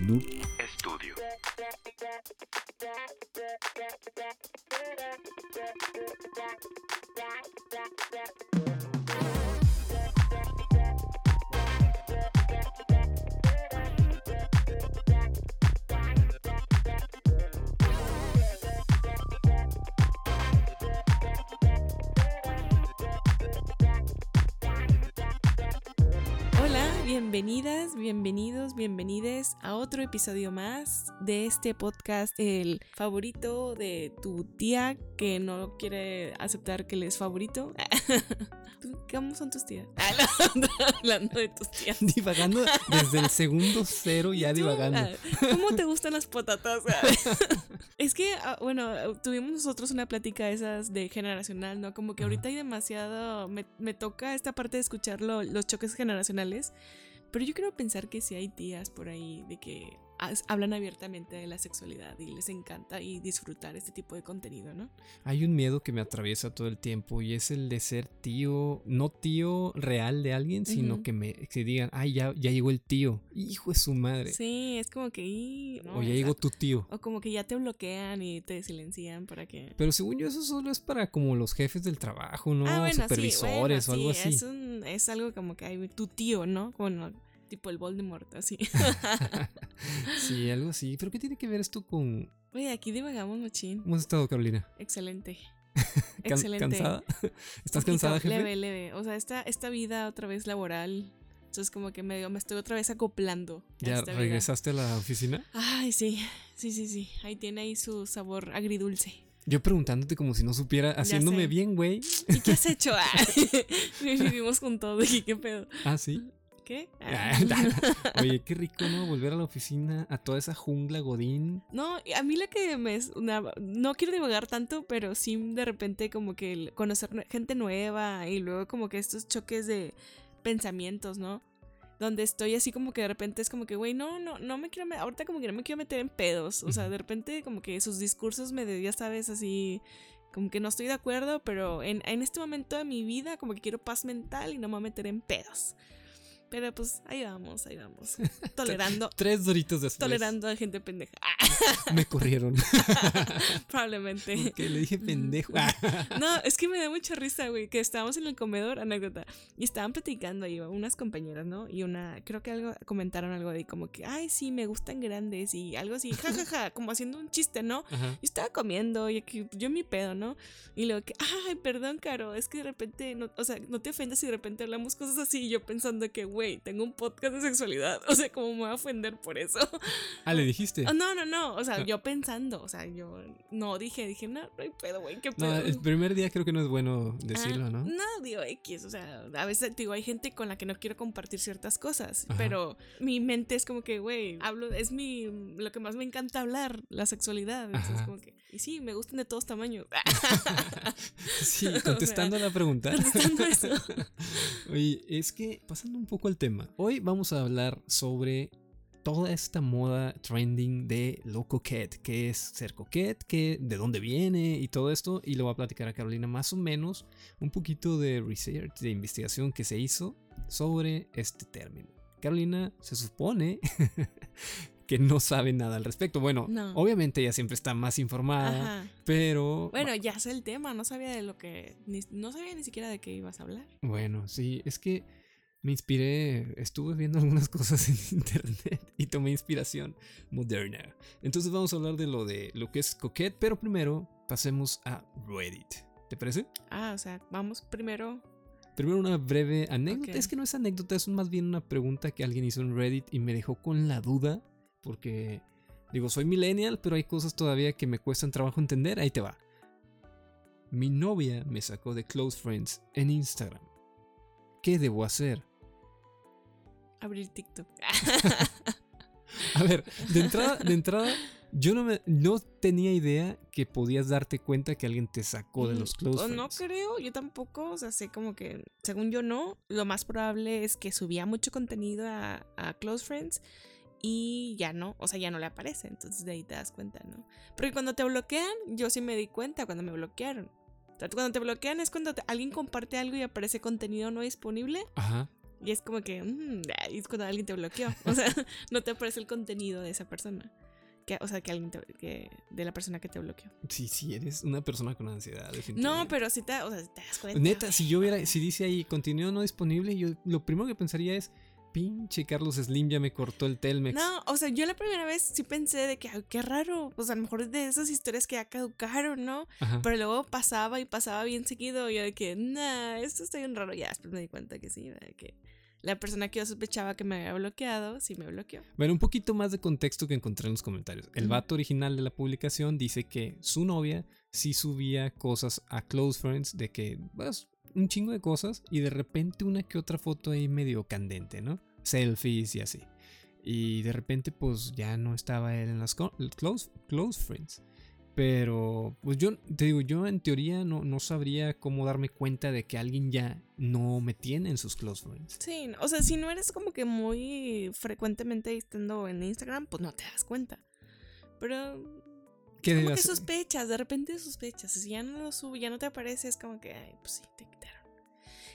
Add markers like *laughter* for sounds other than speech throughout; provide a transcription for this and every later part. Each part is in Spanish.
Noob Studio. Bienvenidas, bienvenidos, bienvenides a otro episodio más de este podcast, el favorito de tu tía que no quiere aceptar que le es favorito. *laughs* ¿Tú- ¿Cómo son tus tías? *laughs* Ah, hablando de tus tías. Divagando desde el segundo cero, *laughs* ya divagando. Ah, ¿Cómo te gustan las patatas? es que, ah, bueno, tuvimos nosotros una plática de esas de generacional, ¿no? Como que ahorita hay demasiado. Me, me toca esta parte de escuchar lo- los choques generacionales. Pero yo quiero pensar que sí hay tías por ahí de que hablan abiertamente de la sexualidad y les encanta y disfrutar este tipo de contenido, ¿no? Hay un miedo que me atraviesa todo el tiempo y es el de ser tío, no tío real de alguien, sino que me que digan, ay, ya, ya llegó el tío, hijo de su madre. Sí, es como que. ¿no? o ya llegó tu tío. o como que ya te bloquean y te silencian para que. Pero según yo, eso solo es para como los jefes del trabajo, ¿no? Ah, bueno, sí, Supervisores bueno, o algo sí, así. Es, un- es algo como que hay tu tío, ¿no? Bueno, tipo el Voldemort, así. *laughs* sí, algo así. ¿Pero qué tiene que ver esto con. Oye, aquí divagamos machín. ¿Cómo has estado, Carolina? Excelente. *laughs* Excelente. ¿Cansada? *laughs* ¿Estás cansada, jefe? Leve, leve. O sea, esta, esta vida otra vez laboral. Entonces como que medio me estoy otra vez acoplando. ¿Ya vida. regresaste a la oficina? Ay, sí. Sí, sí, sí. Ahí tiene ahí su sabor agridulce. Yo preguntándote como si no supiera, haciéndome bien, güey. ¿Y qué has hecho? Ah, Vivimos con todo. ¿Y qué pedo? Ah, sí. ¿Qué? *laughs* Oye, qué rico, ¿no? *laughs* Volver a la oficina, a toda esa jungla godín. No, a mí la que me... es una- no quiero divagar tanto, pero sí de repente como que conocer gente nueva y luego como que estos choques de pensamientos, ¿no? Donde estoy así como que de repente es como que, güey, no, no, no me quiero, ahorita como que no me quiero meter en pedos. O sea, de repente como que sus discursos me, de- ya sabes, así, como que no estoy de acuerdo, pero en, en este momento de mi vida como que quiero paz mental y no me voy a meter en pedos. Pero pues ahí vamos, ahí vamos. *laughs* Tolerando, Tres doritos después. tolerando a gente pendeja. *laughs* Me corrieron. *laughs* Probablemente. Porque le dije pendejo. No, es que me da mucha risa, güey, que estábamos en el comedor, anécdota, y estaban platicando ahí unas compañeras, ¿no? Y una, creo que algo, comentaron algo de como que, ay, sí, me gustan grandes y algo así, jajaja, como haciendo un chiste, ¿no? Ajá. Yo estaba comiendo y aquí, yo mi pedo, ¿no? Y luego que, ay, perdón, Caro, es que de repente, no, o sea, no te ofendas si de repente hablamos cosas así y yo pensando que, güey, tengo un podcast de sexualidad, *laughs* o sea, ¿cómo me voy a ofender por eso? *laughs* Ah, le dijiste. Oh, no, no, no, o sea, Ah. yo pensando, o sea, yo no dije, dije, no, no hay pedo, güey, qué No, pedo. el primer día creo que no es bueno decirlo, Ah, ¿no? No, digo X, o sea, a veces digo, hay gente con la que no quiero compartir ciertas cosas, Ajá. pero mi mente es como que, güey, hablo, es mi, lo que más me encanta hablar, la sexualidad, entonces como que, y sí, me gustan de todos tamaños. *laughs* Sí, *laughs* contestando la pregunta. Contestando eso. *laughs* Oye, es que pasando un poco al tema, hoy vamos a hablar sobre toda esta moda trending de lo coquette, que es ser coquette, que de dónde viene y todo esto, y lo va a platicar a Carolina más o menos un poquito de research, de investigación que se hizo sobre este término. Carolina se supone que no sabe nada al respecto. Bueno, No. obviamente ella siempre está más informada, Ajá. pero Bueno, ya sé el tema, no sabía de lo que, ni- no sabía ni siquiera de qué ibas a hablar. Bueno, sí, es que me inspiré, estuve viendo algunas *laughs* cosas en internet y tomé inspiración moderna. Entonces vamos a hablar de lo de lo que es coquette, pero primero pasemos a Reddit. ¿Te parece? Ah, o sea, vamos primero. Primero una breve anécdota. Es que no es anécdota, es más bien una pregunta que alguien hizo en Reddit y me dejó con la duda porque digo, soy millennial, pero hay cosas todavía que me cuestan trabajo entender. Ahí te va. Mi novia me sacó de Close Friends en Instagram. ¿Qué debo hacer? Abrir TikTok. *laughs* A ver, de entrada, de entrada, yo no, me, no tenía idea que podías darte cuenta que alguien te sacó de los close friends. No creo, yo tampoco, o sea, sé como que, según yo no, lo más probable es que subía mucho contenido a, a Close Friends y ya no, o sea, ya no le aparece, entonces de ahí te das cuenta, ¿no? Porque cuando te bloquean, yo sí me di cuenta cuando me bloquearon. O sea, cuando te bloquean es cuando te- alguien comparte algo y aparece contenido no disponible Ajá. Y es como que, mm, ay, es cuando alguien te bloqueó. *laughs* O sea, no te aparece el contenido de esa persona. Que, o sea, que alguien te- que, de la persona que te bloqueó. Sí, sí, eres una persona con ansiedad, No, definitivamente. pero si te, o sea, te das cuenta. Neta, si yo viera, si dice ahí contenido no disponible, yo lo primero que pensaría es, pinche Carlos Slim ya me cortó el Telmex. No, o sea, yo la primera vez sí pensé de que, ay, qué raro. Pues a lo mejor de esas historias que ya caducaron, ¿no? Ajá. Pero luego pasaba y pasaba bien seguido. Y yo de que, nah, esto está bien raro. Ya después me di cuenta que sí, de que la persona que yo sospechaba que me había bloqueado, sí me bloqueó. Bueno, un poquito más de contexto que encontré en los comentarios. El vato original de la publicación dice que su novia sí subía cosas a Close Friends, de que, pues, un chingo de cosas, y de repente una que otra foto ahí medio candente, ¿no? Selfies y así. Y de repente, pues ya no estaba él en las Close, close Friends. Pero, pues yo te digo, yo en teoría no, no sabría cómo darme cuenta de que alguien ya no me tiene en sus Close Friends. Sí, o sea, si no eres como que muy frecuentemente estando en Instagram, pues no te das cuenta. Pero ¿Qué como que sospechas, de repente sospechas. Si ya no lo sube, ya no te aparece, es como que, ay, pues sí, te.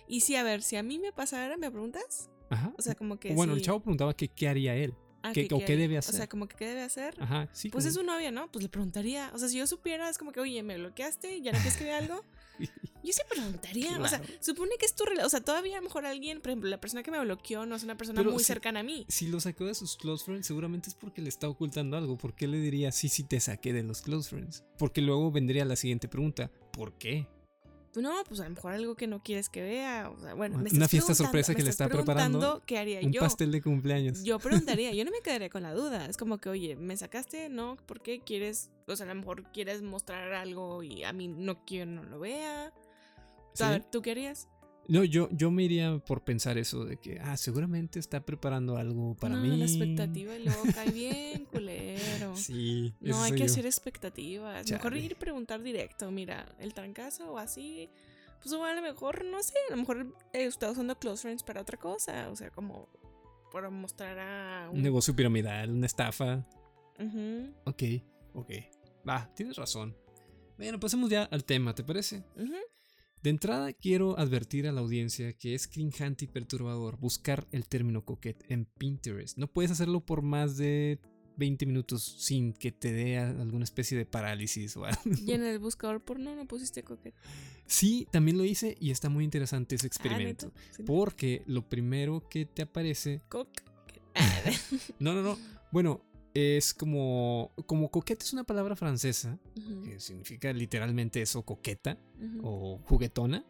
Y sí, a ver, si a mí me pasara, ¿me preguntas? Ajá. O sea, como que. bueno, el chavo preguntaba que qué haría él. ah, ¿qué- que- o qué debe O hacer? sea, como que, ¿qué debe hacer? Ajá, sí. Pues como- es su novia, ¿no? Pues le preguntaría. O sea, si yo supiera, es como que, oye, me bloqueaste, ya no quieres que vea algo. *laughs* Yo sí preguntaría. O sea, Claro. supone que es tu relación. O sea, todavía a lo mejor alguien, por ejemplo, la persona que me bloqueó no es una persona Pero muy cercana a mí. Si lo sacó de sus close friends, seguramente es porque le está ocultando algo. ¿Por qué le diría sí, sí te saqué de los close friends? Porque luego vendría la siguiente pregunta: ¿por qué? No, pues a lo mejor algo que no quieres que vea. O sea, bueno, me Una fiesta sorpresa que le está preparando ¿Qué haría Un yo? pastel de cumpleaños. Yo preguntaría, yo no me *laughs* quedaría con la duda. Es como que, oye, ¿me sacaste? No, ¿por qué quieres? O sea, a lo mejor quieres mostrar algo y a mí no quiero no lo vea. Ver, ¿tú qué harías? No, yo, yo me iría por pensar eso de que, ah, seguramente está preparando algo para no, mí. la expectativa y luego cae bien, *laughs* culero. Sí, No, hay que yo. hacer expectativas. Mejor Chale. ir y preguntar directo. Mira, el trancazo o así. Pues o a lo mejor, no sé, a lo mejor eh, está usando Close Friends para otra cosa. O sea, como para mostrar a Un negocio piramidal, una estafa. Ujú, Ok, ok. Va, tienes razón. Bueno, pasemos ya al tema, ¿te parece? De entrada quiero advertir a la audiencia que es cringeante y perturbador buscar el término coquette en Pinterest. No puedes hacerlo por más de 20 minutos sin que te dé alguna especie de parálisis o algo. Y en el buscador porno no pusiste coquete. Sí, también lo hice y está muy interesante ese Ah, experimento. Porque lo primero que te aparece... Coque- *laughs* No, no, no. Bueno, es como... Como coquette es una palabra francesa que significa literalmente eso, coqueta o juguetona.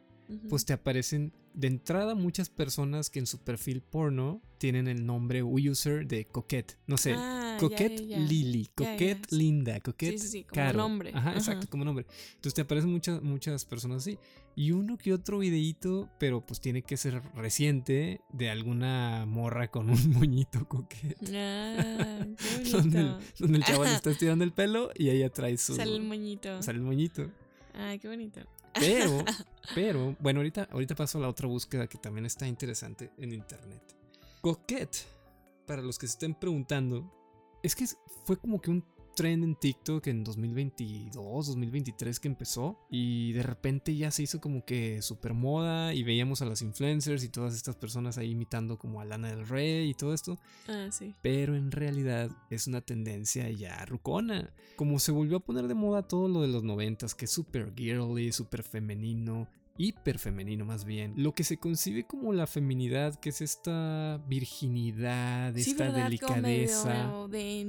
pues te aparecen de entrada muchas personas que en su perfil porno tienen el nombre user de Coquette. No sé, Ah, Coquette ya, ya. Lily, Ya, Coquette. Linda, Coquette Sí, sí, sí, como Caro. nombre. Ajá, Ajá. exacto, como nombre. Entonces te aparecen muchas, muchas personas así. Y uno que otro videíto, pero pues tiene que ser reciente, de alguna morra con un *laughs* moñito Coquette. Ah, qué *laughs* Donde el, donde el chaval está estirando el pelo y ella trae su... Sale el moñito. sale el moñito. Ay, qué bonito. Pero, *laughs* pero, bueno, ahorita, ahorita paso a la otra búsqueda que también está interesante en internet. Coquette, para los que se estén preguntando, es que fue como que un trend en TikTok en 2022, 2023 que empezó y de repente ya se hizo como que super moda y veíamos a las influencers y todas estas personas ahí imitando como a Lana del Rey y todo esto Ah, sí. pero en realidad es una tendencia ya rucona. Como se volvió a poner de moda todo lo de los noventas, que es super girly, super femenino, hiper femenino más bien. Lo que se concibe como la feminidad, que es esta virginidad, Sí, esta ¿verdad? Como delicadeza, medio de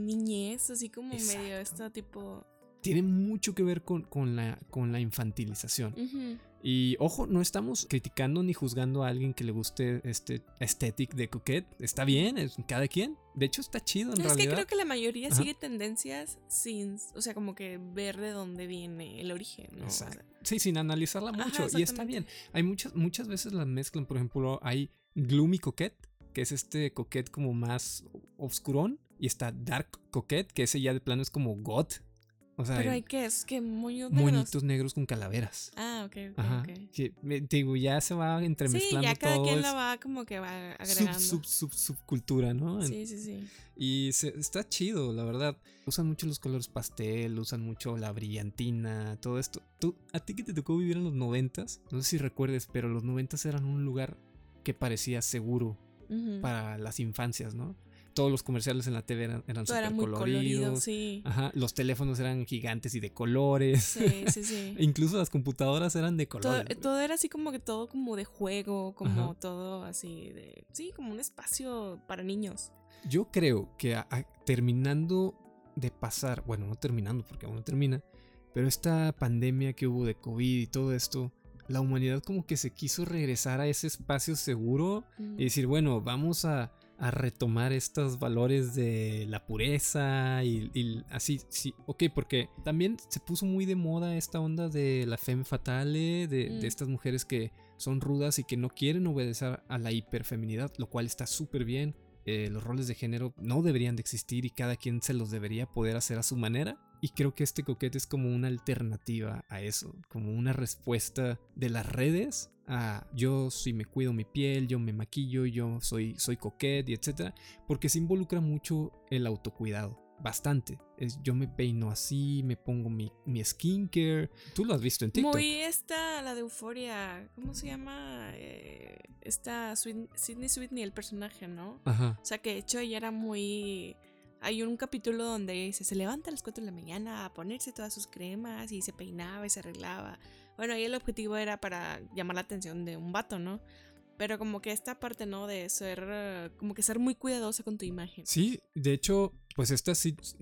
niñez, así como medio esta tipo. tiene mucho que ver con, con la, con la infantilización. Y ojo, no estamos criticando ni juzgando a alguien que le guste este aesthetic de coquette. Está bien, es cada quien. De hecho, está chido en No, es que realidad. creo que la mayoría Ajá. sigue tendencias sin, o sea, como que ver de dónde viene el origen, ¿no? O sea. Sí, sin analizarla Ajá, mucho. y está bien. Hay muchas, muchas veces las mezclan. Por ejemplo, hay Gloomy Coquette, que es este coquette como más oscurón. Y está Dark Coquette, que ese ya de plano es como goth. O sea, pero hay que es que moños negros. moñitos negros con calaveras. Ah, ok, ok, Ajá. Que, me- digo, ya se va Sí, entremezclando ya cada todo. quien la va como que va sub, agregando. sub, sub, subcultura, ¿no? Sí, sí, sí. Y se- está chido, la verdad. Usan mucho los colores pastel, usan mucho la brillantina, todo esto. ¿Tú, ¿A ti que te tocó vivir en los noventas? No sé si recuerdes, pero los noventas eran un lugar que parecía seguro para las infancias, ¿no? Todos los comerciales en la TV eran, eran súper colorido, coloridos. sí. Ajá, los teléfonos eran gigantes y de colores. Sí, *laughs* sí, sí. Incluso las computadoras eran de todo, colores. todo era así como que todo como de juego, como Ajá. todo así de... Sí, como un espacio para niños. Yo creo que a- a- terminando de pasar, bueno, no terminando porque aún no termina, pero esta pandemia que hubo de COVID y todo esto, la humanidad como que se quiso regresar a ese espacio seguro Mm. y decir, bueno, vamos a, a retomar estos valores de la pureza y, y así, sí, ok, porque también se puso muy de moda esta onda de la femme fatale, de, de Mm. estas mujeres que son rudas y que no quieren obedecer a la hiperfeminidad, lo cual está súper bien. Eh, los roles de género no deberían de existir y cada quien se los debería poder hacer a su manera. Y creo que este coquete es como una alternativa a eso, como una respuesta de las redes a yo sí me cuido mi piel, yo me maquillo, yo soy, soy coquete etcétera, porque se involucra mucho el autocuidado. Bastante. Es, yo me peino así, me pongo mi, mi skincare. Tú lo has visto en TikTok. Muy esta, la de Euforia, ¿cómo se llama? Eh, esta Sydney Sweeney, el personaje, ¿no? Ajá. O sea, que de hecho ella era muy... Hay un capítulo donde dice, se levanta a las 4 de la mañana a ponerse todas sus cremas y se peinaba y se arreglaba. Bueno, ahí el objetivo era para llamar la atención de un vato, ¿no? Pero como que esta parte, ¿no? De ser, como que ser muy cuidadosa con tu imagen. Sí, de hecho, pues esta,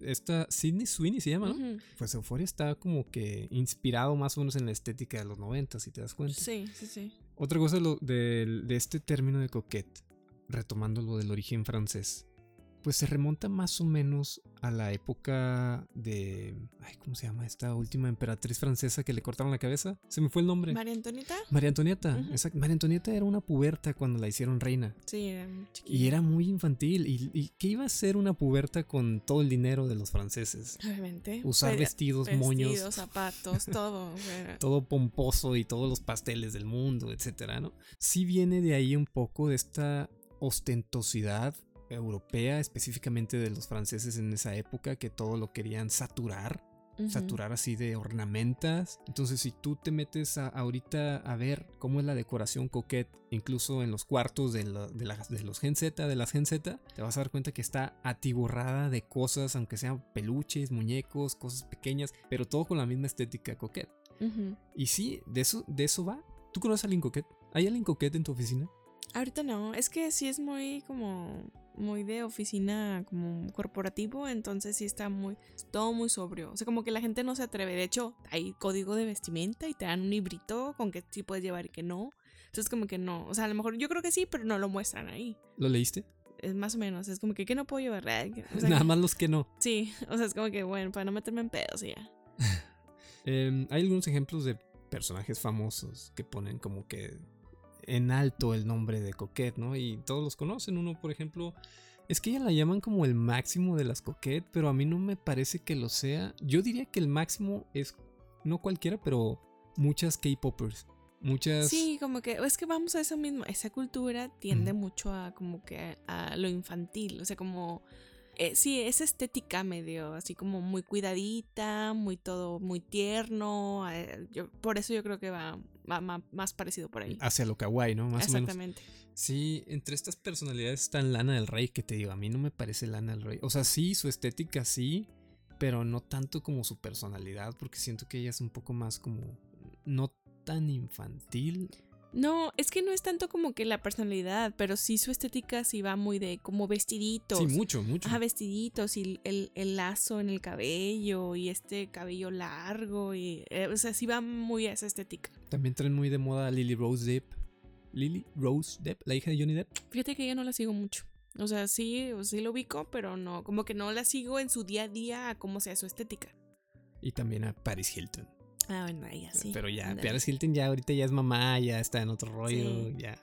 esta Sydney Sweeney se llama, ¿no? Pues Euphoria está como que inspirado más o menos en la estética de los 90, si te das cuenta. Sí, sí, sí. Otra cosa lo- del- de, este término de coquette, retomando lo del origen francés, pues se remonta más o menos a la época de... Ay, ¿Cómo se llama? Esta última emperatriz francesa que le cortaron la cabeza. Se me fue el nombre. María Antonieta. María Antonieta. Exacto. María Antonieta era una puberta cuando la hicieron reina. Sí, era muy chiquilla. Y era muy infantil. ¿Y, y qué iba a hacer una puberta con todo el dinero de los franceses? Obviamente. Usar Pe- vestidos, vestidos, moños, zapatos, *laughs* todo. todo pomposo y todos los pasteles del mundo, etcétera, ¿no? Sí viene de ahí un poco de esta ostentosidad europea, específicamente de los franceses en esa época, que todo lo querían saturar, saturar así de ornamentas. Entonces, si tú te metes a- ahorita a ver cómo es la decoración coquette, incluso en los cuartos de, la- de los Gen Z, de las Gen Z, te vas a dar cuenta que está atiborrada de cosas, aunque sean peluches, muñecos, cosas pequeñas, pero todo con la misma estética coquette. Y sí, de eso, de eso va. ¿Tú conoces a alguien coquette? ¿Hay alguien coquette en tu oficina? Ahorita no, es que sí es muy como muy de oficina como corporativo, entonces sí está muy todo muy sobrio. O sea, como que la gente no se atreve. De hecho, hay código de vestimenta y te dan un librito con que sí puedes llevar y que no. Entonces como que no, o sea, a lo mejor yo creo que sí, pero no lo muestran ahí. ¿Lo leíste? Es más o menos, es como que ¿qué no puedo llevar? O *laughs* sea, Nada más los que no. Sí, *laughs* o sea, es como que bueno, para no meterme en pedos y ya. *laughs* Eh, hay algunos ejemplos de personajes famosos que ponen como que en alto el nombre de Coquette, ¿no? Y todos los conocen. Uno, por ejemplo, es que ella la llaman como el máximo de las Coquette, pero a mí no me parece que lo sea. Yo diría que el máximo es, no cualquiera, pero muchas K-Poppers. Muchas... Sí, como que es que vamos a eso mismo. Esa cultura tiende mucho a como que a, a lo infantil, o sea, como eh, sí, esa estética medio así como muy cuidadita, muy todo muy tierno. eh, yo, por eso yo creo que va, va más parecido por ahí. Hacia lo kawaii, ¿no? Más o menos. Exactamente. Sí, entre estas personalidades está Lana del Rey, que te digo, a mí no me parece Lana del Rey. O sea, sí, su estética sí, pero no tanto como su personalidad, porque siento que ella es un poco más como no tan infantil. No, es que no es tanto como que la personalidad, pero sí su estética sí va muy de como vestiditos. Sí, mucho, mucho. Ajá, vestiditos y el, el lazo en el cabello y este cabello largo y eh, o sea, sí va muy a esa estética. También traen muy de moda a Lily Rose Depp. Lily Rose Depp, la hija de Johnny Depp. Fíjate que yo no la sigo mucho. O sea, sí, sí lo ubico, pero no, como que no la sigo en su día a día a cómo sea su estética. Y también a Paris Hilton. Ah, bueno, ella sí. pero ya. Paris Hilton ya ahorita ya es mamá, ya está en otro rollo, Sí. ya.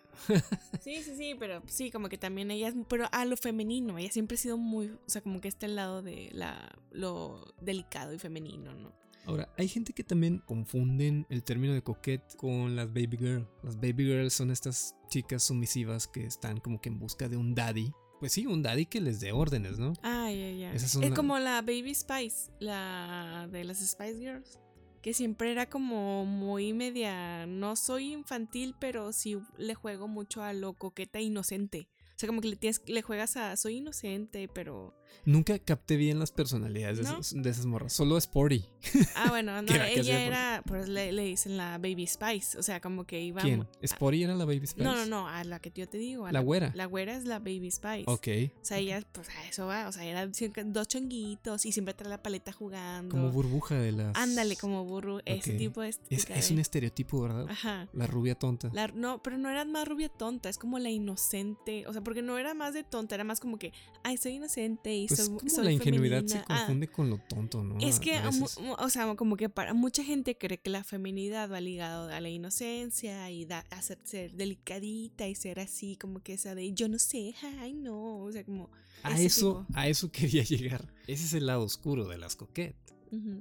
Sí, sí, sí, pero sí, como que también ella es, pero a lo femenino, ella siempre ha sido muy, o sea, como que está al lado de la, lo delicado y femenino, ¿no? Ahora, hay gente que también confunden el término de coquette con las baby girl. Las baby girls son estas chicas sumisivas que están como que en busca de un daddy. Pues sí, un daddy que les dé órdenes, ¿no? Ah, ya, ya. Esas son Es la- como la Baby Spice, la de las Spice Girls. Que siempre era como muy media, no soy infantil, pero sí le juego mucho a lo coqueta e inocente. O sea, como que le, tienes, le juegas a soy inocente, pero Nunca capté bien las personalidades de, esas, de esas morras. Solo Sporty. Ah, bueno, *laughs* no, era- ella era, pues le, le dicen la Baby Spice, o sea, como que iba... ¿Quién? ¿Sporty era la Baby Spice? No, no, no, a la que yo te digo. a La güera. La güera es la Baby Spice. Ok. O sea, ella, pues a eso va, o sea, eran dos chonguitos y siempre trae la paleta jugando. Como burbuja de las. Ándale, como burro, ese tipo de Es, estética es de- un estereotipo, ¿verdad? Ajá. La rubia tonta. La- no, pero no era más rubia tonta, es como la inocente. O sea, porque no era más de tonta, era más como que, ay, soy inocente Pues soy, como soy la ingenuidad se femenina". Ah, confunde con lo tonto, ¿no? Es que, o sea, como que para mucha gente cree que la feminidad va ligado a la inocencia y da, a ser, ser delicadita y ser así, como que esa de yo no sé, ay no, o sea, como... A eso, tipo. a eso *laughs* quería llegar. Ese es el lado oscuro de las coquettes.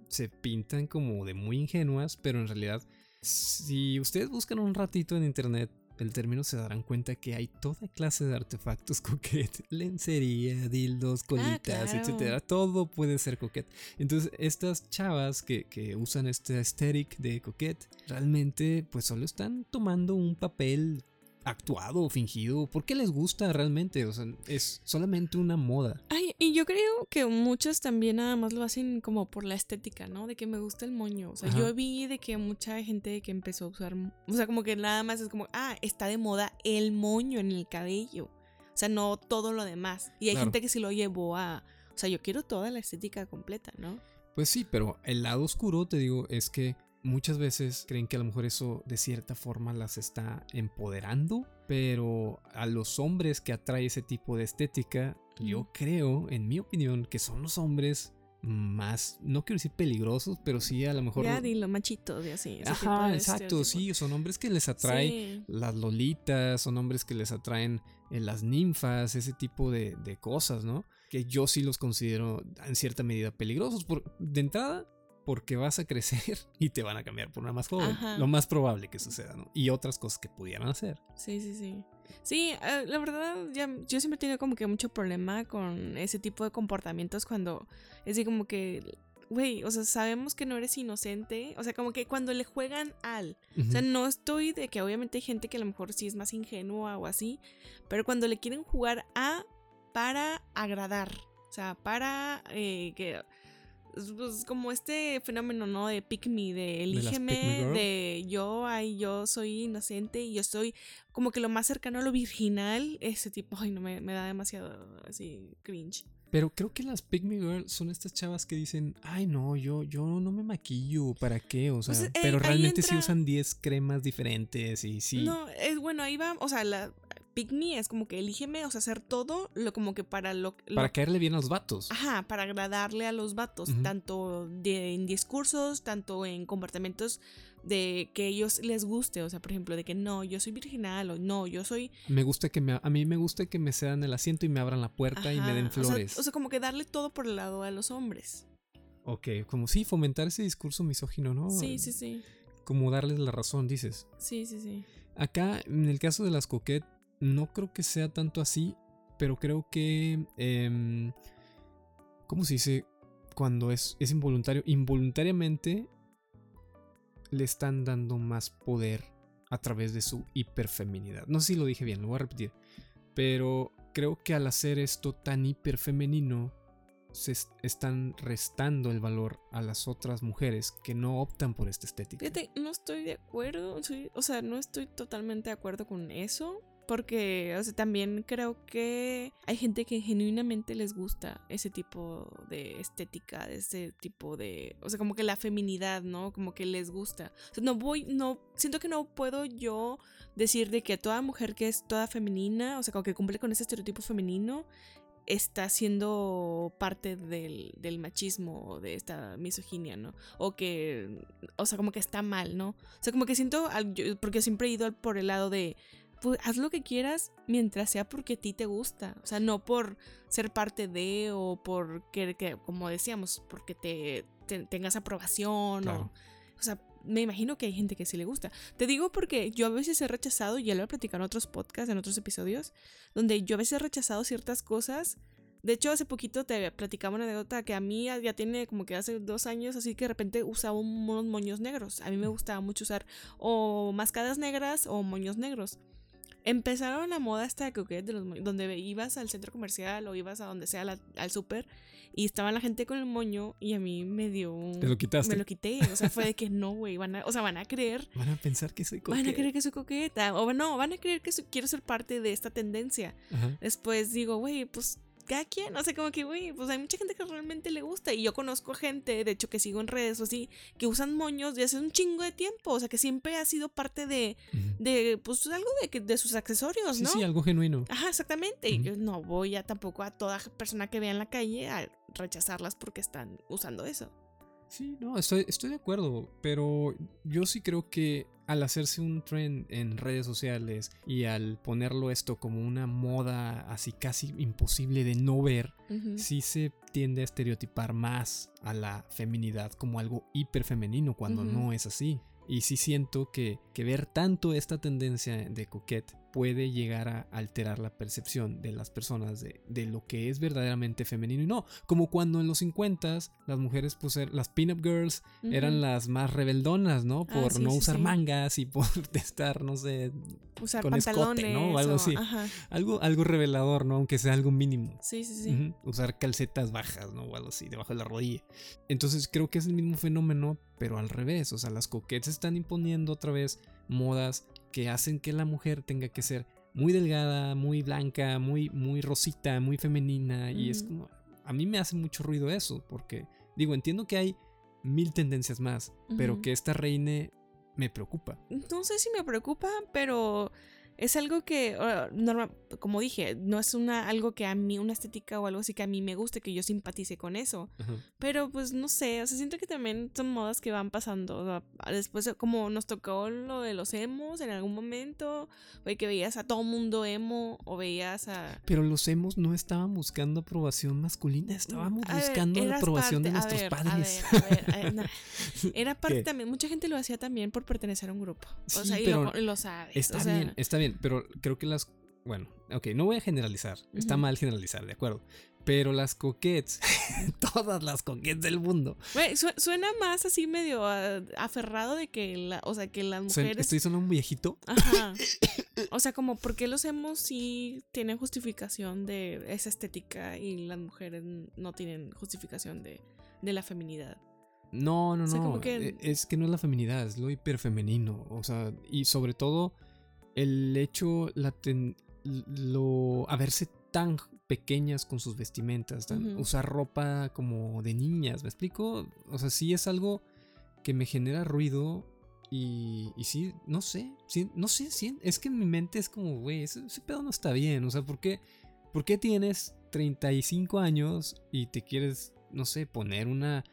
Se pintan como de muy ingenuas, pero en realidad, si ustedes buscan un ratito en internet el término, se darán cuenta que hay toda clase de artefactos *laughs* coquet. Lencería, dildos, colitas, Ah, claro. etcétera. Todo puede ser coquet. Entonces, estas chavas que, que usan este aesthetic de coquet, realmente, pues solo están tomando un papel actuado o fingido. porque les gusta realmente? O sea, es solamente una moda. Ay, y yo creo que muchos también nada más lo hacen como por la estética, ¿no? De que me gusta el moño. O sea, Ajá. yo vi de que mucha gente que empezó a usar, o sea, como que nada más es como, ah, está de moda el moño en el cabello. O sea, no todo lo demás. Y hay Claro. gente que sí lo llevó a, o sea, yo quiero toda la estética completa, ¿no? Pues sí, pero el lado oscuro, te digo, es que muchas veces creen que a lo mejor eso de cierta forma las está empoderando, pero a los hombres que atrae ese tipo de estética, yo creo, en mi opinión, que son los hombres más, no quiero decir peligrosos, pero sí a lo mejor... Ya dilo, machitos y así. tipo Ajá, de exacto, sí, son hombres que les atrae Sí. las lolitas, son hombres que les atraen eh, las ninfas, ese tipo de, de cosas, ¿no? Que yo sí los considero en cierta medida peligrosos. Por, de entrada, porque vas a crecer *laughs* y te van a cambiar por una más joven. Ajá. Lo más probable que suceda, ¿no? Y otras cosas que pudieran hacer. Sí, sí, sí. Sí, eh, la verdad, ya, yo siempre he tenido como que mucho problema con ese tipo de comportamientos cuando es así como que, güey, o sea, sabemos que no eres inocente, o sea, como que cuando le juegan al, o sea, no estoy de que obviamente hay gente que a lo mejor sí es más ingenua o así, pero cuando le quieren jugar a para agradar, o sea, para eh, que... Pues como este fenómeno, ¿no? De pick me, de me elígeme, de yo, ay, yo soy inocente y yo soy como que lo más cercano a lo virginal, ese tipo, ay, no, me, me da demasiado así cringe. Pero creo que las Pick Me Girl son estas chavas que dicen, ay no, yo, yo no me maquillo, ¿para qué? O sea, Pues, eh, pero realmente sí entra- usan 10 cremas diferentes y sí. No, es bueno, ahí va, o sea, la pick me es como que elígeme, o sea, hacer todo lo como que para lo, lo- Para caerle bien a los vatos. Ajá, para agradarle a los vatos, tanto de, en discursos, tanto en comportamientos de que ellos les guste, o sea, por ejemplo, de que no, yo soy virginal o no, yo soy Me gusta que me, a mí me gusta que me cedan el asiento y me abran la puerta y me den o sea- flores. O sea, como que darle todo por el lado a los hombres. ok, como sí, fomentar ese discurso misógino, ¿no? Sí, sí, sí. Como darles la razón, dices. Sí, sí, sí. Acá, en el caso de las coquet, no creo que sea tanto así, pero creo que... em, ¿Cómo se dice? Cuando es, es involuntario. Involuntariamente le están dando más poder a través de su hiperfeminidad. No sé si lo dije bien, lo voy a repetir. Pero creo que al hacer esto tan hiperfemenino, se est- están restando el valor a las otras mujeres que no optan por esta estética. No estoy de acuerdo, o sea, no estoy totalmente de acuerdo con eso, porque, o sea, también creo que hay gente que genuinamente les gusta ese tipo de estética, de ese tipo de, o sea, como que la feminidad, ¿no? Como que les gusta. O sea, no voy, no, siento que no puedo yo decir de que toda mujer que es toda femenina, o sea, como que cumple con ese estereotipo femenino, está siendo parte del, del machismo o de esta misoginia, ¿no? O que, o sea, como que está mal, ¿no? O sea, como que siento, porque siempre he ido por el lado de, pues haz lo que quieras mientras sea porque a ti te gusta, o sea, no por ser parte de o por que, que, como decíamos, porque te, te- tengas aprobación Claro. o, o sea, me imagino que hay gente que sí le gusta. Te digo porque yo a veces he rechazado, y ya lo he platicado en otros podcasts, en otros episodios, donde yo a veces he rechazado ciertas cosas De hecho, hace poquito te platicaba una anécdota que a mí ya tiene como que hace dos años, así que de repente usaba unos moños negros. A mí me gustaba mucho usar o mascadas negras o moños negros. Empezaron la moda esta de de los donde ibas al centro comercial o ibas a donde sea al súper y estaba la gente con el moño y a mí me dio ¿Te lo quitaste? Me lo quité, o sea, fue de que no, güey, van a, o sea, van a creer. Van a pensar que soy coqueta. Van a creer que soy coqueta, o no, van a creer que quiero ser parte de esta tendencia. Después digo, güey, pues cada quien, o sea, como que, güey, pues hay mucha gente que realmente le gusta. Y yo conozco gente, de hecho, que sigo en redes o así, que usan moños de hace un chingo de tiempo. O sea, que siempre ha sido parte de, de pues, algo de, de sus accesorios, ¿no? Sí, algo genuino. Ajá, exactamente. Y yo no voy a tampoco a toda persona que vea en la calle a rechazarlas porque están usando eso. Sí, no, estoy, estoy de acuerdo, pero yo sí creo que al hacerse un trend en redes sociales y al ponerlo esto como una moda así casi imposible de no ver, sí se tiende a estereotipar más a la feminidad como algo hiper femenino cuando no es así. Y sí siento que, que ver tanto esta tendencia de coquette puede llegar a alterar la percepción de las personas de, de, lo que es verdaderamente femenino y no. Como cuando en los 50 las mujeres, pues er, las pin-up girls eran las más rebeldonas, ¿no? Ah, por no usar mangas y *laughs* por estar, no sé, usar con escote, ¿no? O algo así. Algo, algo revelador, ¿no? Aunque sea algo mínimo. Sí, sí, sí. Usar calcetas bajas, ¿no? O algo así, debajo de la rodilla. Entonces creo que es el mismo fenómeno, pero al revés. O sea, las coquettes están imponiendo otra vez modas que hacen que la mujer tenga que ser muy delgada, muy blanca, muy, muy rosita, muy femenina. Y es como, a mí me hace mucho ruido eso, porque digo, entiendo que hay mil tendencias más, pero que esta reine me preocupa. No sé si me preocupa, pero es algo que, normal, como dije, no es una, algo que a mí, una estética o algo así que a mí me guste, que yo simpatice con eso. Pero pues no sé, o sea, siento que también son modas que van pasando. después, como nos tocó lo de los emos en algún momento, o que veías a todo mundo emo, o veías a. Pero los emos no estaban buscando aprobación masculina, estábamos buscando la aprobación de nuestros padres. A ver, a ver, *laughs* Era parte también, mucha gente lo hacía también por pertenecer a un grupo. O sea, y lo, sabes. Está bien, está bien pero creo que las... Bueno, ok, no voy a generalizar. Está mal generalizar, de acuerdo. Pero las coquettes, *laughs* todas las coquettes del mundo. suena más así medio ah, aferrado de que, la, o sea, que las mujeres... Estoy sonando un viejito. Ajá. *laughs* O sea, como, ¿por qué los hemos sí tienen justificación de esa estética y las mujeres no tienen justificación de, de la feminidad? No, no, no. E, es que no es la feminidad, es lo hiperfemenino. O sea, y sobre todo el hecho, la lo, a verse tan pequeñas con sus vestimentas, usar ropa como de niñas, ¿me explico? O sea, sí es algo que me genera ruido y, y sí, no sé, sí, no sé, sí, es que en mi mente es como, güey, ese, pedo no está bien, o sea, ¿por qué, ¿por qué tienes 35 años y te quieres, no sé, poner una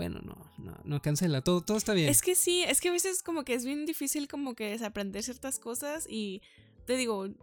bueno, no, no, no cancela, todo, todo está bien. Es que sí, es que a veces como que es bien difícil como que desaprender ciertas cosas y te digo, eh,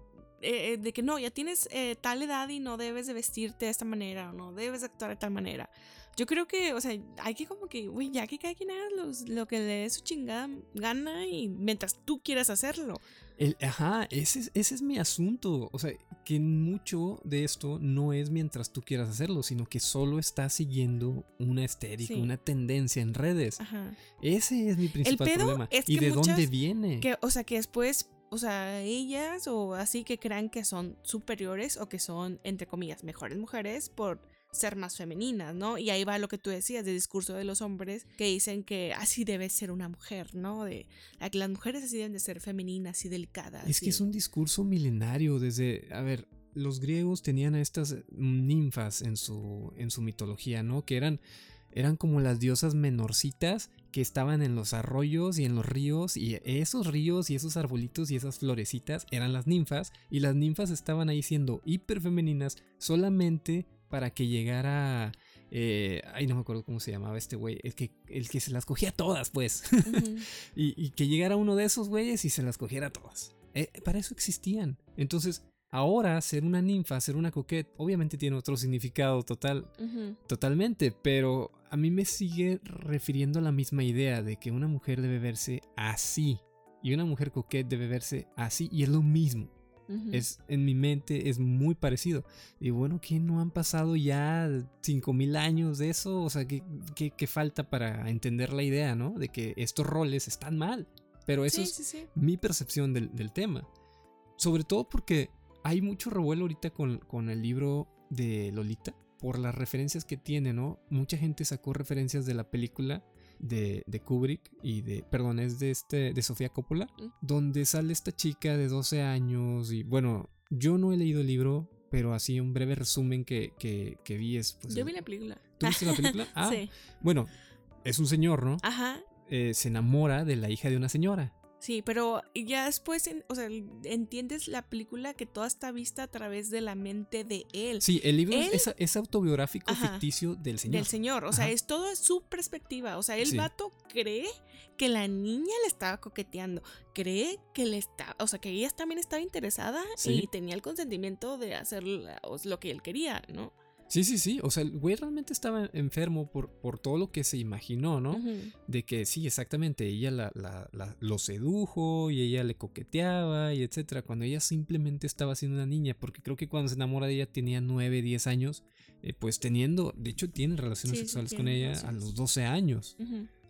eh, de que no, ya tienes eh, tal edad y no debes de vestirte de esta manera o no debes de actuar de tal manera. Yo creo que, o sea, hay que como que, güey, ya que cada quien haga lo que le dé su chingada gana y mientras tú quieras hacerlo. El, ajá, ese es, ese es mi asunto. O sea, que mucho de esto no es mientras tú quieras hacerlo, sino que solo estás siguiendo una estética, una tendencia en redes. Ajá. Ese es mi principal problema. ¿Y de dónde viene? Que, o sea, que después o sea, ellas o así que crean que son superiores o que son, entre comillas, mejores mujeres por ser más femeninas, ¿no? Y ahí va lo que tú decías del discurso de los hombres que dicen que así debe ser una mujer, ¿no? De que las mujeres así deben de ser femeninas y delicadas. Es que es un discurso milenario desde, a ver, los griegos tenían a estas ninfas en su, en su mitología, ¿no? Que eran, eran como las diosas menorcitas que estaban en los arroyos y en los ríos y esos ríos y esos arbolitos y esas florecitas eran las ninfas y las ninfas estaban ahí siendo hiper femeninas solamente para que llegara. Eh, ay, no me acuerdo cómo se llamaba este güey. El que, el que se las cogía todas, pues. *laughs* y, que llegara uno de esos güeyes y se las cogiera todas. Eh, para eso existían. Entonces, ahora ser una ninfa, ser una coquette, obviamente tiene otro significado total. Totalmente. Pero a mí me sigue refiriendo a la misma idea de que una mujer debe verse así. Y una mujer coquette debe verse así. Y es lo mismo. Es, en mi mente es muy parecido. Y bueno, ¿qué no han pasado ya 5000 años de eso? O sea, ¿qué, ¿qué, falta para entender la idea, ¿no? De que estos roles están mal. Pero eso es mi percepción del, del, tema. Sobre todo porque hay mucho revuelo ahorita con, con el libro de Lolita por las referencias que tiene, ¿no? Mucha gente sacó referencias de la película de, Kubrick y de, perdón, es de este, de Sofía Coppola, donde sale esta chica de 12 años y bueno, yo no he leído el libro, pero así un breve resumen que, que, vi es... Pues, yo vi la película. ¿Tú viste la película? *laughs* Ah, sí. Bueno, es un señor, ¿no? Ajá. Eh, se enamora de la hija de una señora. Sí, pero ya después, o sea, entiendes la película que toda está vista a través de la mente de él. Sí, el libro es, autobiográfico ficticio del señor. Del señor, o sea, es todo su perspectiva. O sea, el vato cree que la niña le estaba coqueteando, cree que le está, o sea, que ella también estaba interesada y tenía el consentimiento de hacer lo que él quería, ¿no? Sí, sí, sí. O sea, el güey realmente estaba enfermo por, por todo lo que se imaginó, ¿no? De que sí, exactamente, ella la, la, lo sedujo y ella le coqueteaba y etcétera. Cuando ella simplemente estaba siendo una niña, porque creo que cuando se enamora de ella tenía 9, 10 años, eh, pues teniendo, de hecho, tiene relaciones sexuales con ella a los 12 años,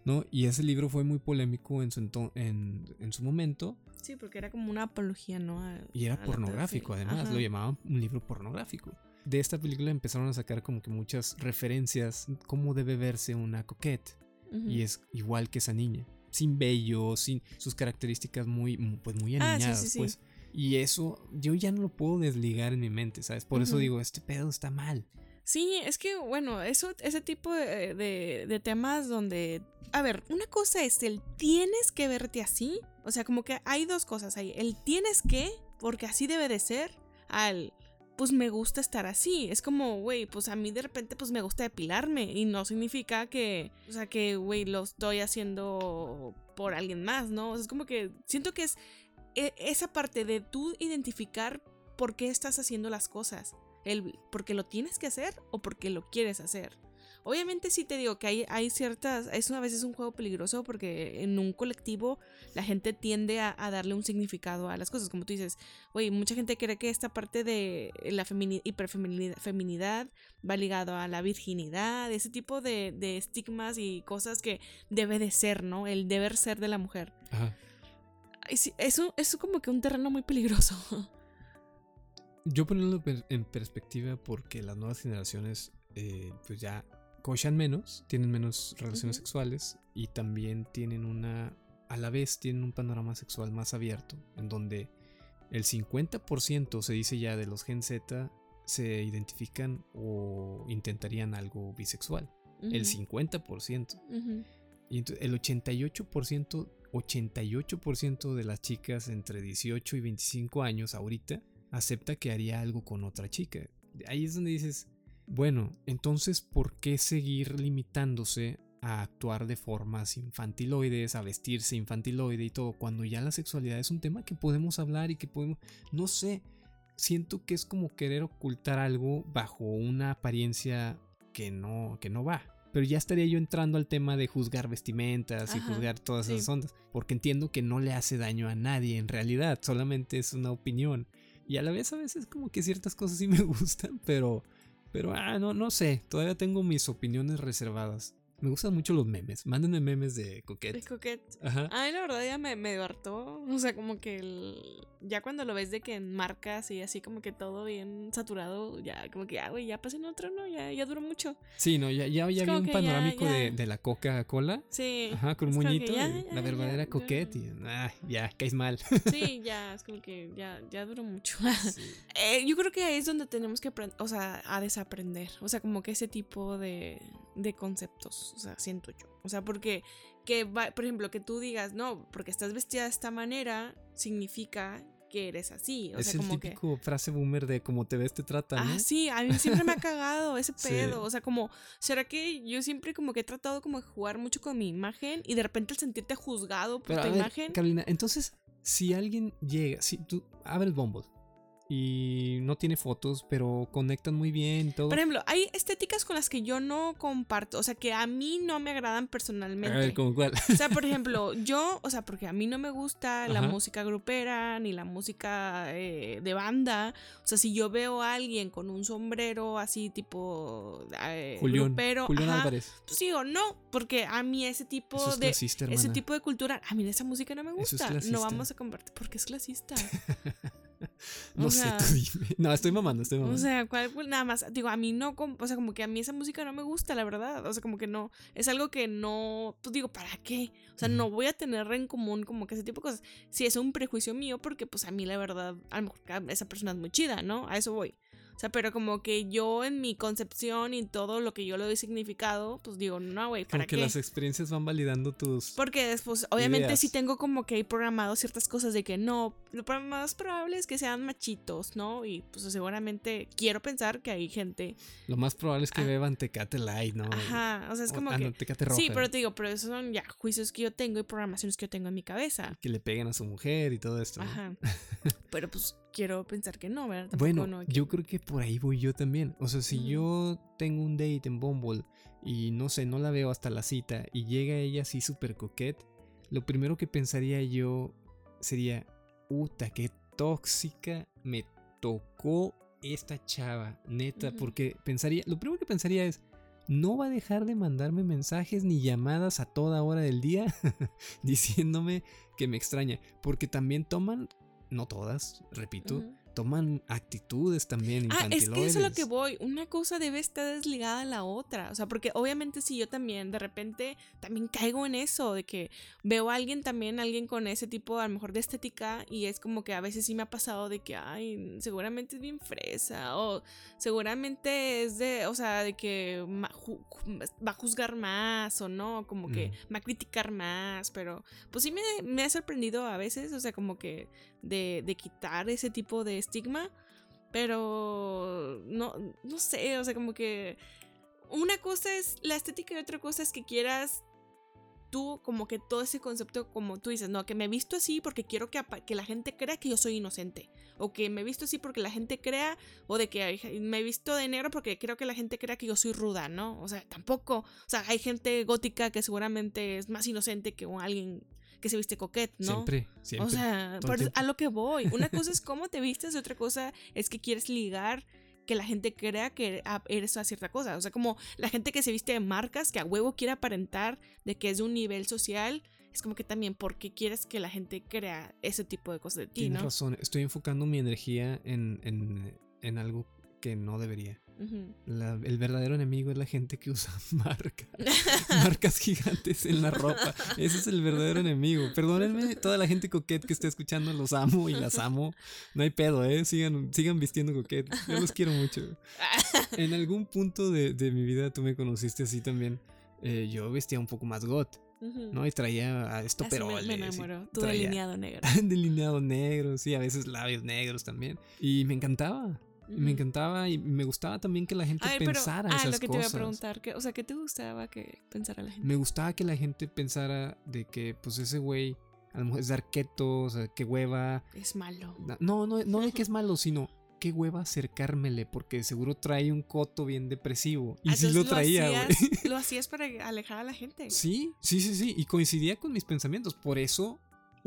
¿no? Y ese libro fue muy polémico en su, en, en su momento. Sí, porque era como una apología, ¿no? y era pornográfico, además, lo llamaban un libro pornográfico de esta película empezaron a sacar como que muchas referencias cómo debe verse una coquette. Y es igual que esa niña. Sin vello, sin sus características muy, pues muy ah, aniñadas, pues. Y eso yo ya no lo puedo desligar en mi mente, ¿sabes? Por eso digo, este pedo está mal. Sí, es que, bueno, eso, ese tipo de, de, de, temas donde. A ver, una cosa es el tienes que verte así. O sea, como que hay dos cosas ahí. El tienes que, porque así debe de ser. Al pues me gusta estar así. Es como, güey, pues a mí de repente pues me gusta depilarme y no significa que, o sea, que, güey, lo estoy haciendo por alguien más, ¿no? es como que siento que es e, esa parte de tú identificar por qué estás haciendo las cosas. El, porque lo tienes que hacer o porque lo quieres hacer. Obviamente sí te digo que hay, hay ciertas, es a veces un juego peligroso porque en un colectivo la gente tiende a, darle un significado a las cosas, como tú dices, oye, mucha gente cree que esta parte de la hiperfeminidad va ligado a la virginidad, ese tipo de, estigmas y cosas que debe de ser, ¿no? El deber ser de la mujer. Ajá. Eso es como que un terreno muy peligroso. *laughs* Yo poniéndolo en perspectiva porque las nuevas generaciones eh, pues ya cochan menos, tienen menos relaciones sexuales y también tienen una, a la vez tienen un panorama sexual más abierto, en donde el 50% se dice ya de los Gen Z se identifican o intentarían algo bisexual. El 50%. Y el 88%, 88% de las chicas entre 18 y 25 años ahorita acepta que haría algo con otra chica. Ahí es donde dices, bueno, entonces, ¿por qué seguir limitándose a actuar de formas infantiloides, a vestirse infantiloide y todo, cuando ya la sexualidad es un tema que podemos hablar y que podemos, no sé, siento que es como querer ocultar algo bajo una apariencia que no, que no va. Pero ya estaría yo entrando al tema de juzgar vestimentas y juzgar todas esas ondas, porque entiendo que no le hace daño a nadie en realidad, solamente es una opinión. Y a la vez a veces como que ciertas cosas sí me *laughs* gustan, pero pero, ah, no, no sé. Todavía tengo mis opiniones reservadas. Me gustan mucho los memes. Mándenme memes de Coquette. De Coquette. Ajá. Ay, la verdad ya me, me hartó. O sea, como que el, ya cuando lo ves de que en marcas y así como que todo bien saturado, ya como que, ah, güey, ya pasen otro, ¿no? Ya, ya duró mucho. Sí, no, ya, ya, ya vi un panorámico De, de, la Coca-Cola. Sí. Ajá, con un moñito. la verdadera Coquette. Y, ah, ya, caes mal. Sí, ya, es como que ya, ya duró mucho. *laughs* eh, yo creo que ahí es donde tenemos que, o sea, a desaprender. O sea, como que ese tipo de de conceptos, o sea, siento yo. O sea, porque que, por ejemplo, que tú digas, no, porque estás vestida de esta manera, significa que eres así. O es sea, el típico frase boomer de como te ves te trata, ¿no? Ah, sí, a mí siempre me ha cagado ese *laughs* pedo. O sea, como, ¿será que yo siempre como que he tratado como de jugar mucho con mi imagen y de repente el sentirte juzgado por tu imagen? Carolina, entonces, si alguien llega, si tú abres Bumble y no tiene fotos, pero conectan muy bien todo. Por ejemplo, hay estéticas con las que yo no comparto, o sea, que a mí no me agradan personalmente. A ver, ¿cómo cuál? O sea, por ejemplo, yo, o sea, porque a mí no me gusta la Ajá. música grupera ni la música eh, de banda. O sea, si yo veo a alguien con un sombrero así tipo eh, Julián, grupero, Julián ajá, Álvarez. pues digo, no, porque a mí ese tipo es de clasista, ese tipo de cultura, a mí esa música no me es gusta. No vamos a compartir porque es clasista. *laughs* *laughs* No o sé, sea- tú dime. No, estoy mamando, estoy mamando. O sea, ¿cuál- cuál- nada más, digo, a mí no, o sea, como que a mí esa música no me gusta, la verdad. O sea, como que no, es algo que no, pues digo, ¿para qué? O sea, no voy a tener en común como que ese tipo de cosas. Si es un prejuicio mío, porque pues a mí la verdad, a lo mejor ah, esa persona es muy chida, ¿no? A eso voy. O sea, pero como que yo en mi concepción y todo lo que yo le doy significado, pues digo, no, güey, ¿para Como que qué? las experiencias van validando tus. Porque después, obviamente, Ideas. sí tengo como que programado ciertas cosas de que no, lo más probable es que sean machitos, ¿no? Y pues seguramente quiero pensar que hay gente. Lo más probable es que Ah. beban Tecate Light, ¿no? Ajá, o sea, es O- como ah, que. no, Tecate Roja. Sí, pero te digo, pero esos son ya juicios que yo tengo y programaciones que yo tengo en mi cabeza. Que le peguen a su mujer y todo esto. ¿no? Ajá. *laughs* pero pues quiero pensar que no, ¿verdad? Tampoco Bueno, no, yo creo que por ahí voy yo también. O sea, si yo tengo un date en Bumble y no sé, no la veo hasta la cita y llega ella así súper coquette, lo primero que pensaría yo sería, puta, qué tóxica me tocó esta chava, neta, porque pensaría, lo primero que pensaría es, no va a dejar de mandarme mensajes ni llamadas a toda hora del día *laughs* diciéndome que me extraña, porque también toman, no todas, repito, toman actitudes también Ah, es que eso es lo que voy. Una cosa debe estar desligada a la otra. O sea, porque obviamente si yo también de repente también caigo en eso, de que veo a alguien también, alguien con ese tipo a lo mejor de estética y es como que a veces sí me ha pasado de que, ay, seguramente es bien fresa o seguramente es de, o sea, de que va a juzgar más o no, como que va a criticar más, pero pues sí me, me ha sorprendido a veces, o sea, como que de, de quitar ese tipo de estigma. Pero no, no sé, o sea, como que una cosa es la estética y otra cosa es que quieras tú como que todo ese concepto como tú dices, no, que me visto así porque quiero que, que la gente crea que yo soy inocente. O que me he visto así porque la gente crea, o de que me he visto de negro porque creo que la gente crea que yo soy ruda, ¿no? O sea, tampoco. O sea, hay gente gótica que seguramente es más inocente que alguien que se viste coquet, ¿no? Siempre, siempre. O sea, por a lo que voy. Una cosa es cómo te vistes, otra cosa es que quieres ligar que la gente crea que eres a cierta cosa. O sea, como la gente que se viste de marcas, que a huevo quiere aparentar de que es de un nivel social, es como que también porque quieres que la gente crea ese tipo de cosas de ti, Tienes ¿no? razón, estoy enfocando mi energía en, en, en algo que no debería. La- el verdadero enemigo es la gente que usa *laughs* marcas, *laughs* marcas gigantes en la ropa. Ese es el verdadero enemigo. Perdónenme, toda la gente coquette que está escuchando, los amo y las amo. No hay pedo, ¿eh? Sigan, sigan vistiendo coquette. Yo los quiero mucho. *laughs* En algún punto de, de mi vida tú me conociste así también. Eh, yo vestía un poco más got. ¿no? Y traía a Así estoperoles. me, me enamoró. Tu traía delineado negro. delineado negro, sí, a veces labios negros también. Y me encantaba. Me encantaba y me gustaba también que la gente A ver, pero, pensara ah, esas lo que te iba a preguntar, que, o sea, ¿qué te gustaba que pensara la gente? Me gustaba que la gente pensara de que, pues, ese güey a lo mejor es arqueto, o sea, qué hueva. Es malo. No, no, no de que es *laughs* malo, sino qué hueva acercármele, porque seguro trae un coto bien depresivo. Y Ah, sí lo traía, güey. hacías- Lo *laughs* hacías para alejar a la gente. Sí, sí, sí, sí. Y coincidía con mis pensamientos. Por eso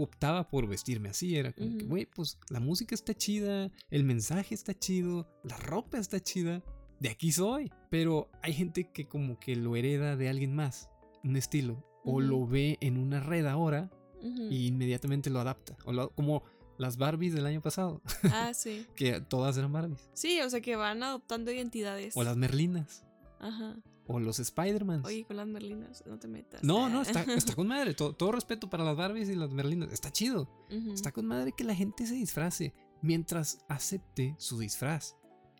optaba por vestirme así. Era como que, güey, pues la música está chida, el mensaje está chido, la ropa está chida. De aquí soy. Pero hay gente que como que lo hereda de alguien más, un estilo. O lo ve en una red ahora Ujú. y inmediatamente lo adapta. O lo- como las Barbies del año pasado, Ah, sí. *laughs* que todas eran Barbies. Sí, o sea que van adoptando identidades. O las Merlinas. Ajá. O los Spider-Mans. Oye, con las merlinas, no te metas. No, no, está, está con madre. Todo, todo respeto para las Barbies y las Merlinas. Está chido. Ujú. Está con madre que la gente se disfrace mientras acepte su disfraz.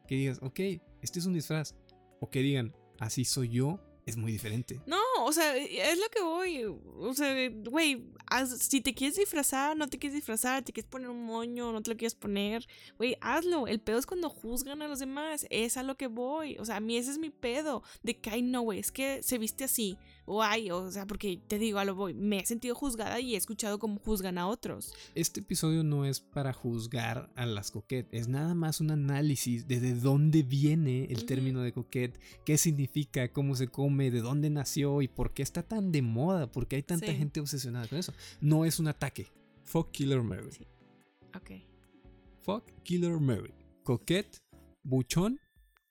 Que digas, ok, este es un disfraz. O que digan, así soy yo, es muy diferente. No, o sea, es lo que voy. O sea, güey, si te quieres disfrazar, no te quieres disfrazar, te quieres poner un moño, no te lo quieres poner, güey, hazlo. El pedo es cuando juzgan a los demás, es a lo que voy. O sea, a mí ese es mi pedo, de que, ay, no, güey, es que se viste así. O ay, o sea, porque te digo, a lo voy, me he sentido juzgada y he escuchado cómo juzgan a otros. Este episodio no es para juzgar a las coquettes, es nada más un análisis de de dónde viene el término de coquette, qué significa, cómo se come, de dónde nació y por qué está tan de moda, por qué hay tanta gente obsesionada con eso. No es un ataque. Fuck Killer Mary. Sí. Ok. Fuck Killer Mary. Coquette, buchón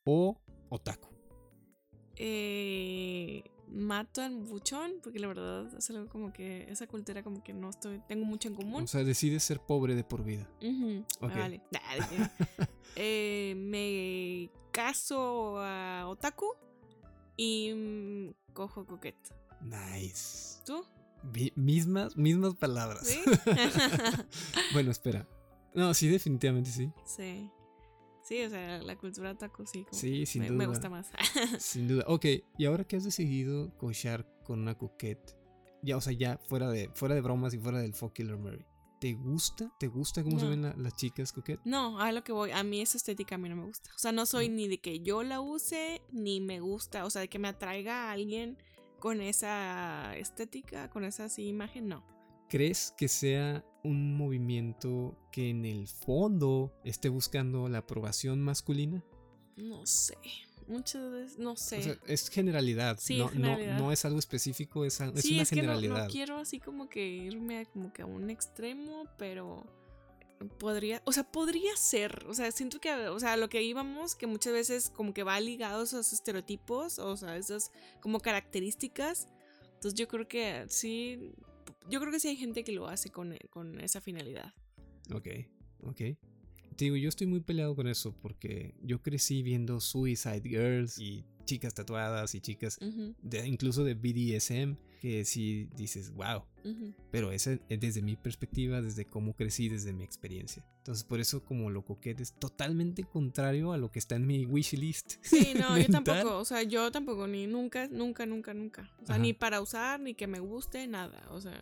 o otaku. Eh, mato al buchón porque la verdad es algo como que esa cultura como que no estoy tengo mucho en común. O sea, decides ser pobre de por vida. Vale. *laughs* eh, me caso a otaku y cojo coquete. Nice. ¿Tú? mismas, mismas palabras. ¿Sí? *laughs* bueno, espera. No, sí, definitivamente sí. Sí. Sí, o sea, la cultura taco sí. sí, sin me, duda. Me gusta más. *laughs* sin duda. Ok, y ahora que has decidido cochar con una coquette, ya, o sea, ya fuera de, fuera de bromas y fuera del fuck Killer Mary. ¿Te gusta? ¿Te gusta cómo se ven las chicas coquette? No, a lo que voy. A mí esa estética a mí no me gusta. O sea, no soy ni de que yo la use, ni me gusta. O sea, de que me atraiga a alguien con esa estética, con esa así imagen, no. ¿Crees que sea un movimiento que en el fondo esté buscando la aprobación masculina? No sé. Muchas veces, no sé. es generalidad. Sí, no, generalidad. No, es algo específico, es, es una generalidad. Que no, quiero así como que irme a, como que a un extremo, pero podría, o sea, podría ser, o sea, siento que, o sea, lo que íbamos, que muchas veces como que va ligado a esos estereotipos, o sea, esas como características. Entonces yo creo que sí, yo creo que sí hay gente que lo hace con, con esa finalidad. Ok, ok. Te digo, yo estoy muy peleado con eso porque yo crecí viendo Suicide Girls y chicas tatuadas y chicas de, incluso de BDSM que sí dices, wow. Pero ese es desde mi perspectiva, desde cómo crecí, desde mi experiencia. Entonces, por eso, como lo coquete es totalmente contrario a lo que está en mi wish list. Sí, *laughs* no, yo tampoco. O sea, yo tampoco, ni nunca, nunca, nunca, nunca. O sea, ni para usar, ni que me guste, nada. O sea.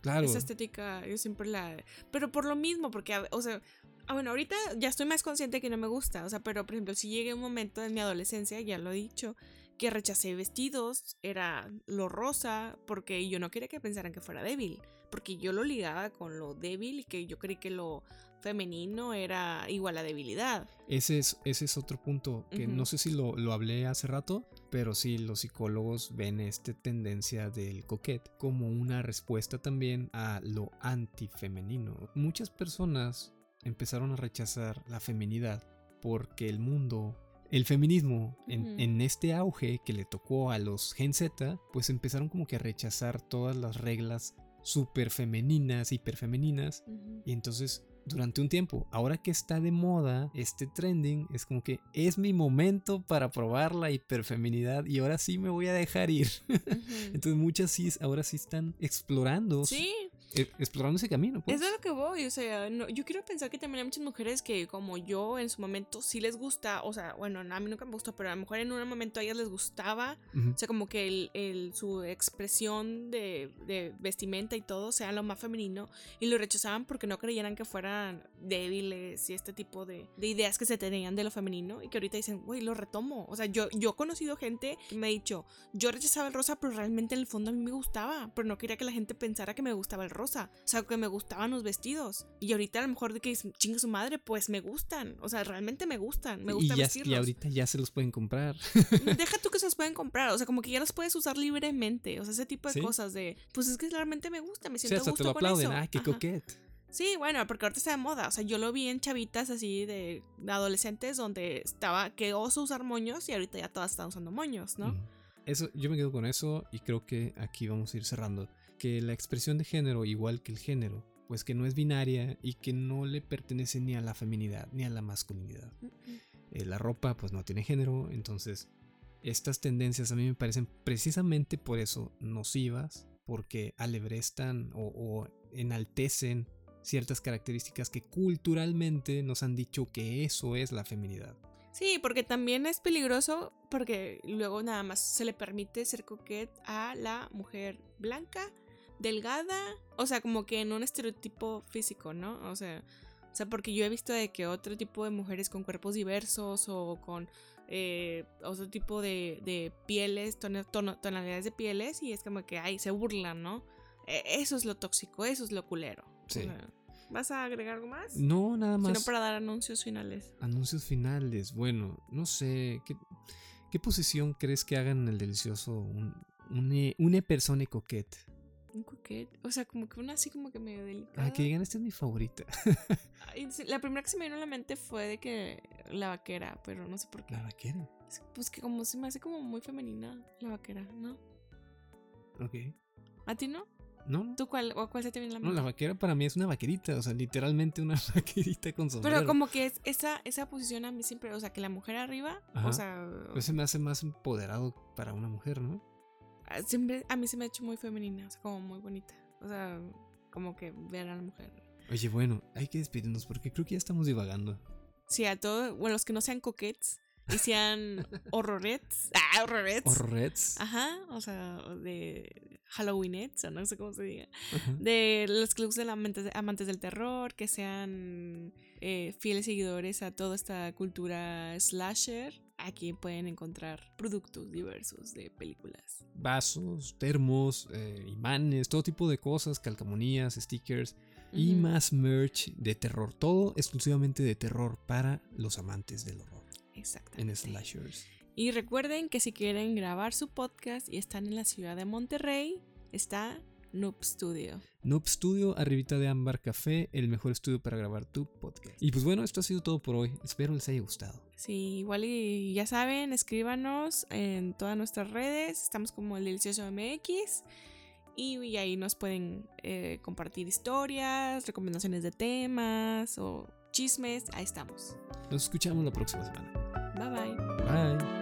Claro. Esa estética, yo siempre la. Pero por lo mismo, porque, o sea, ah, bueno, ahorita ya estoy más consciente que no me gusta. O sea, pero por ejemplo, si llegué un momento en mi adolescencia, ya lo he dicho, que rechacé vestidos, era lo rosa, porque yo no quería que pensaran que fuera débil. Porque yo lo ligaba con lo débil y que yo creí que lo femenino era igual a debilidad. Ese es, ese es otro punto que no sé si lo, lo, hablé hace rato, pero sí los psicólogos ven esta tendencia del coquete como una respuesta también a lo antifemenino. Muchas personas empezaron a rechazar la feminidad porque el mundo el feminismo en, en, este auge que le tocó a los Gen Z, pues empezaron como que a rechazar todas las reglas súper femeninas, hiperfemeninas. Y entonces durante un tiempo. Ahora que está de moda este trending, es como que es mi momento para probar la hiperfeminidad y ahora sí me voy a dejar ir. *laughs* Entonces muchas sí, ahora sí están explorando. Sí, e, explorando ese camino. Pues. Es de lo que voy, o sea, yo quiero pensar que también hay muchas mujeres que como yo en su momento sí les gusta, o sea, bueno, a mí nunca me gustó, pero a lo mejor en un momento a ellas les gustaba, o sea, como que el, el, su expresión de, de, vestimenta y todo sea lo más femenino y lo rechazaban porque no creyeran que fueran débiles y este tipo de, de ideas que se tenían de lo femenino y que ahorita dicen, güey, lo retomo, o sea, yo, yo he conocido gente que me ha dicho, yo rechazaba el rosa, pero realmente en el fondo a mí me gustaba, pero no quería que la gente pensara que me gustaba el rosa rosa. O sea, que me gustaban los vestidos. Y ahorita a lo mejor de que chingue su madre, pues me gustan. O sea, realmente me gustan. Me gusta y vestirlos. Y ahorita ya se los pueden comprar. Deja tú que se los pueden comprar. O sea, como que ya los puedes usar libremente. O sea, ese tipo de cosas de, pues es que realmente me gusta, me siento sí, gusto te lo aplauden. Ah, qué coquete. Sí, bueno, porque ahorita está de moda. O sea, yo lo vi en chavitas así de, adolescentes donde estaba que oso usar moños y ahorita ya todas están usando moños, ¿no? Eso, yo me quedo con eso y creo que aquí vamos a ir cerrando que la expresión de género, igual que el género, pues que no es binaria y que no le pertenece ni a la feminidad ni a la masculinidad. Eh, la ropa pues no tiene género, entonces estas tendencias a mí me parecen precisamente por eso nocivas, porque alebrestan o, o enaltecen ciertas características que culturalmente nos han dicho que eso es la feminidad. Sí, porque también es peligroso porque luego nada más se le permite ser coquette a la mujer blanca, delgada, o sea, como que en un estereotipo físico, ¿no? O sea, o sea, porque yo he visto de que otro tipo de mujeres con cuerpos diversos o con eh, otro tipo de, de pieles, tonalidades de pieles, y es como que, ay, se burlan, ¿no? E, eso es lo tóxico, eso es lo culero. Sí. ¿Vas a agregar algo más? No, nada más. Sino para dar anuncios finales. Anuncios finales. Bueno, no sé. ¿Qué, qué posición crees que hagan en el delicioso un, una persona coquette? Un coquette. O sea, como que una así como que medio delicada. Ah, que digan, esta es mi favorita. *laughs* la primera que se me vino a la mente fue de que la vaquera, pero no sé por qué. ¿La vaquera? Pues que como se me hace como muy femenina la vaquera, ¿no? Ok. ¿A ti no? ¿No? ¿Tú cuál, o cuál se te viene la mente? No, la vaquera para mí es una vaquerita, o sea, literalmente una *laughs* vaquerita con sombrero. Pero como que es esa, esa posición a mí siempre, o sea, que la mujer arriba, o sea... Se me hace más empoderado para una mujer, ¿no? Siempre, a mí se me ha hecho muy femenina, o sea, como muy bonita. O sea, como que ver a la mujer. Oye, bueno, hay que despedirnos porque creo que ya estamos divagando. Sí, a todos, bueno, los que no sean coquettes y sean *laughs* horrorets. Ah, horrorets. Horrorets. Ajá, o sea, de Halloweenets, o no sé cómo se diga. De los clubs de amantes, amantes del terror, que sean eh, fieles seguidores a toda esta cultura slasher. Aquí pueden encontrar productos diversos de películas. Vasos, termos, eh, imanes, todo tipo de cosas, calcamonías, stickers y más merch de terror. Todo exclusivamente de terror para los amantes del horror. Exactamente. En slashers. Y recuerden que si quieren grabar su podcast y están en la ciudad de Monterrey, está Noob Studio. Noob Studio, arribita de Ámbar Café, el mejor estudio para grabar tu podcast. Y pues bueno, esto ha sido todo por hoy. Espero les haya gustado. Sí, igual y ya saben, escríbanos en todas nuestras redes. Estamos como el Delicioso MX. Y, ahí nos pueden eh, compartir historias, recomendaciones de temas o chismes. Ahí estamos. Nos escuchamos la próxima semana. Bye bye. Bye.